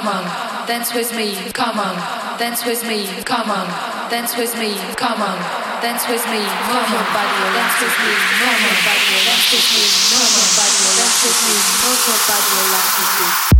come on, dance with me, come on, dance with me, come on, dance with me, come on, dance with me, move your body, dance with me, move your body, dance with me, move your body, dance with me, move your body, dance with me.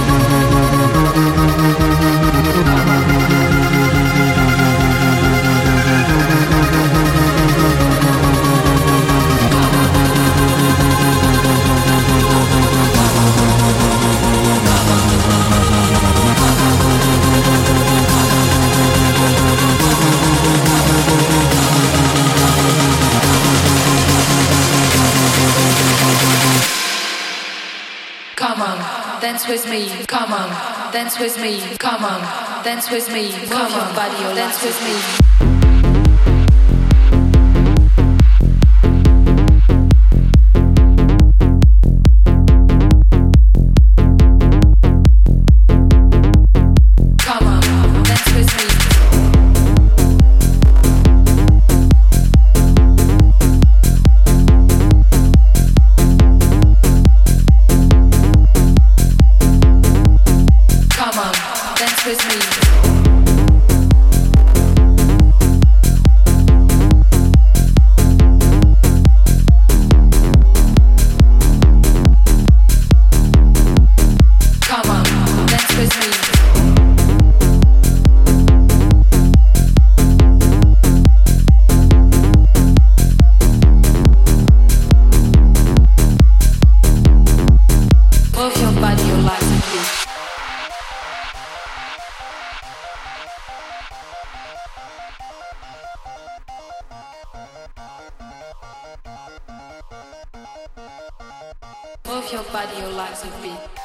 dance with me, come on, dance with me, come on, dance with me, come on, body, dance with me. with me. Move your body, your legs will beat.